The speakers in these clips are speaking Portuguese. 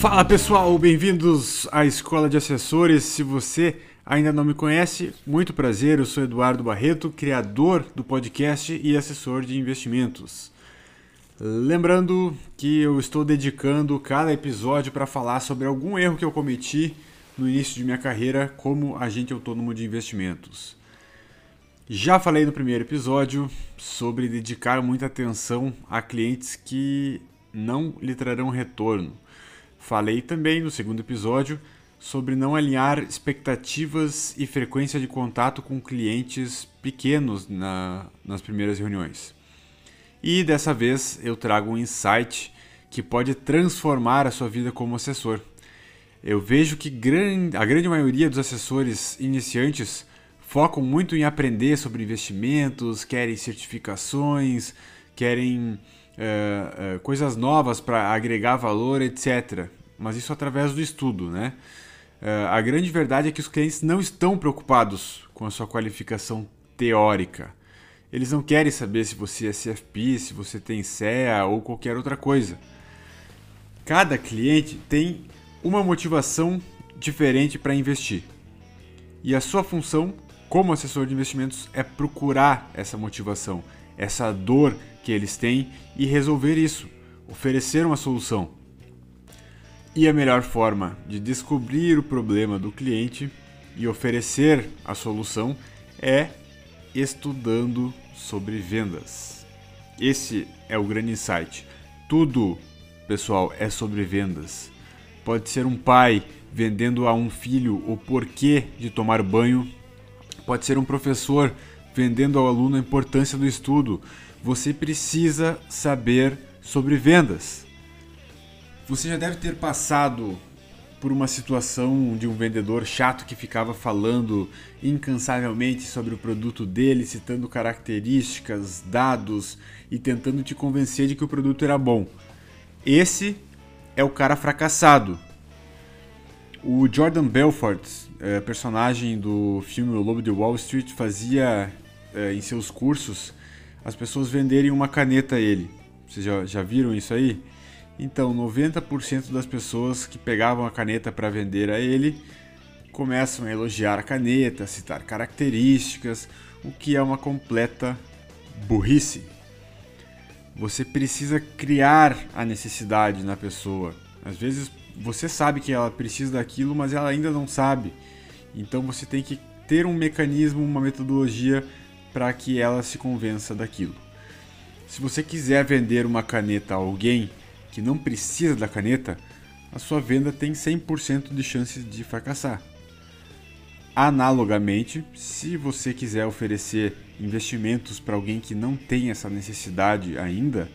Fala pessoal, bem-vindos à Escola de Assessores. Se você ainda não me conhece, muito prazer, eu sou Eduardo Barreto, criador do podcast e assessor de investimentos. Lembrando que eu estou dedicando cada episódio para falar sobre algum erro que eu cometi no início de minha carreira como agente autônomo de investimentos. Já falei no primeiro episódio sobre dedicar muita atenção a clientes que não lhe trarão retorno. Falei também no segundo episódio sobre não alinhar expectativas e frequência de contato com clientes pequenos na, nas primeiras reuniões. E dessa vez eu trago um insight que pode transformar a sua vida como assessor. Eu vejo que a grande maioria dos assessores iniciantes focam muito em aprender sobre investimentos, querem certificações, querem uh, uh, coisas novas para agregar valor, etc. Mas isso através do estudo, né? Uh, a grande verdade é que os clientes não estão preocupados com a sua qualificação teórica. Eles não querem saber se você é CFP, se você tem CEA ou qualquer outra coisa. Cada cliente tem uma motivação diferente para investir. E a sua função como assessor de investimentos é procurar essa motivação, essa dor que eles têm e resolver isso, oferecer uma solução. E a melhor forma de descobrir o problema do cliente e oferecer a solução é estudando sobre vendas. Esse é o grande insight. Tudo, pessoal, é sobre vendas. Pode ser um pai vendendo a um filho o porquê de tomar banho pode ser um professor vendendo ao aluno a importância do estudo. Você precisa saber sobre vendas. Você já deve ter passado por uma situação de um vendedor chato que ficava falando incansavelmente sobre o produto dele, citando características, dados e tentando te convencer de que o produto era bom. Esse é o cara fracassado. O Jordan Belfort, é, personagem do filme O Lobo de Wall Street, fazia é, em seus cursos as pessoas venderem uma caneta a ele. Vocês já, já viram isso aí? Então, 90% das pessoas que pegavam a caneta para vender a ele começam a elogiar a caneta, a citar características, o que é uma completa burrice. Você precisa criar a necessidade na pessoa. Às vezes você sabe que ela precisa daquilo, mas ela ainda não sabe. Então você tem que ter um mecanismo, uma metodologia para que ela se convença daquilo. Se você quiser vender uma caneta a alguém que não precisa da caneta, a sua venda tem 100% de chances de fracassar. Analogamente, se você quiser oferecer investimentos para alguém que não tem essa necessidade ainda,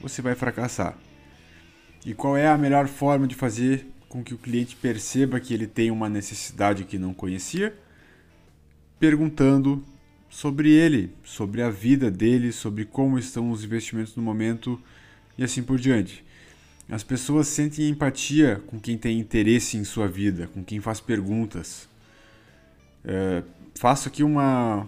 você vai fracassar. E qual é a melhor forma de fazer com que o cliente perceba que ele tem uma necessidade que não conhecia? Perguntando sobre ele, sobre a vida dele, sobre como estão os investimentos no momento e assim por diante. As pessoas sentem empatia com quem tem interesse em sua vida, com quem faz perguntas. É, faço aqui uma,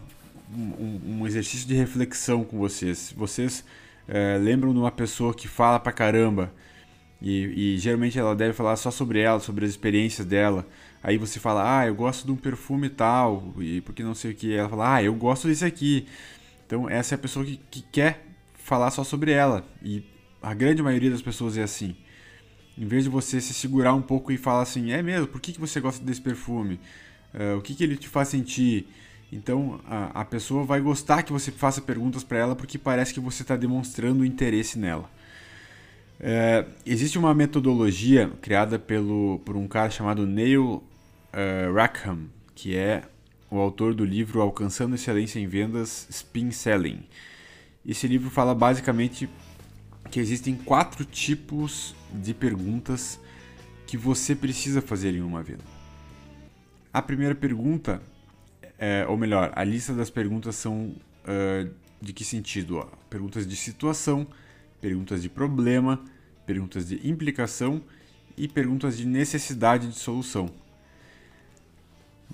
um, um, exercício de reflexão com vocês. Vocês é, lembram de uma pessoa que fala pra caramba e, e, geralmente ela deve falar só sobre ela, sobre as experiências dela. Aí você fala, ah, eu gosto de um perfume tal, e porque não sei o que. Ela fala, ah, eu gosto desse aqui. Então essa é a pessoa que, que quer falar só sobre ela. E a grande maioria das pessoas é assim. Em vez de você se segurar um pouco e falar assim, é mesmo, por que, que você gosta desse perfume? Uh, o que, que ele te faz sentir? Então a, a pessoa vai gostar que você faça perguntas para ela porque parece que você está demonstrando interesse nela. É, existe uma metodologia criada pelo, por um cara chamado Neil uh, Rackham, que é o autor do livro Alcançando Excelência em Vendas Spin Selling. Esse livro fala basicamente que existem quatro tipos de perguntas que você precisa fazer em uma venda. A primeira pergunta, é, ou melhor, a lista das perguntas são uh, de que sentido? Ó? Perguntas de situação, perguntas de problema, perguntas de implicação e perguntas de necessidade de solução.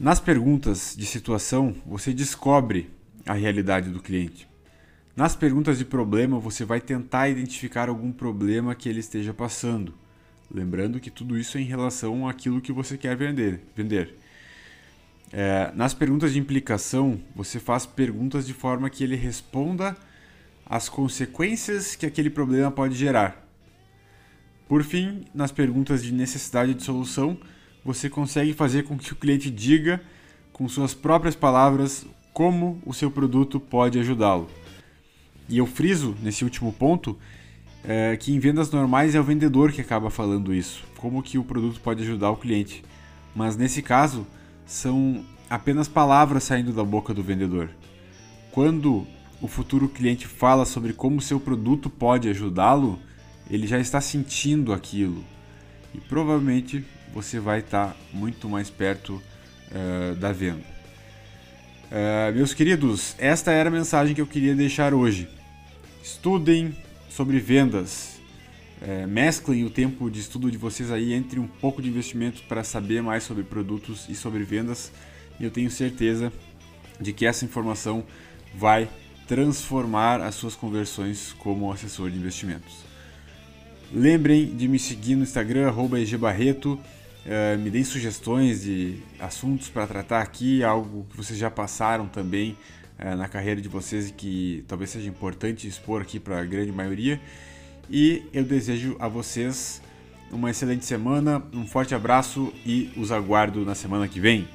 Nas perguntas de situação, você descobre a realidade do cliente. Nas perguntas de problema, você vai tentar identificar algum problema que ele esteja passando. Lembrando que tudo isso é em relação àquilo que você quer vender. vender. É, nas perguntas de implicação, você faz perguntas de forma que ele responda às consequências que aquele problema pode gerar. Por fim, nas perguntas de necessidade de solução, você consegue fazer com que o cliente diga, com suas próprias palavras, como o seu produto pode ajudá-lo. E eu friso nesse último ponto é, que em vendas normais é o vendedor que acaba falando isso, como que o produto pode ajudar o cliente. Mas nesse caso, são apenas palavras saindo da boca do vendedor. Quando o futuro cliente fala sobre como seu produto pode ajudá-lo, ele já está sentindo aquilo. E provavelmente você vai estar muito mais perto uh, da venda. Uh, meus queridos, esta era a mensagem que eu queria deixar hoje. Estudem sobre vendas. É, mesclem o tempo de estudo de vocês aí entre um pouco de investimento para saber mais sobre produtos e sobre vendas. E eu tenho certeza de que essa informação vai transformar as suas conversões como assessor de investimentos. Lembrem de me seguir no Instagram, @egbarreto. Uh, me deem sugestões de assuntos para tratar aqui, algo que vocês já passaram também uh, na carreira de vocês e que talvez seja importante expor aqui para a grande maioria. E eu desejo a vocês uma excelente semana, um forte abraço e os aguardo na semana que vem.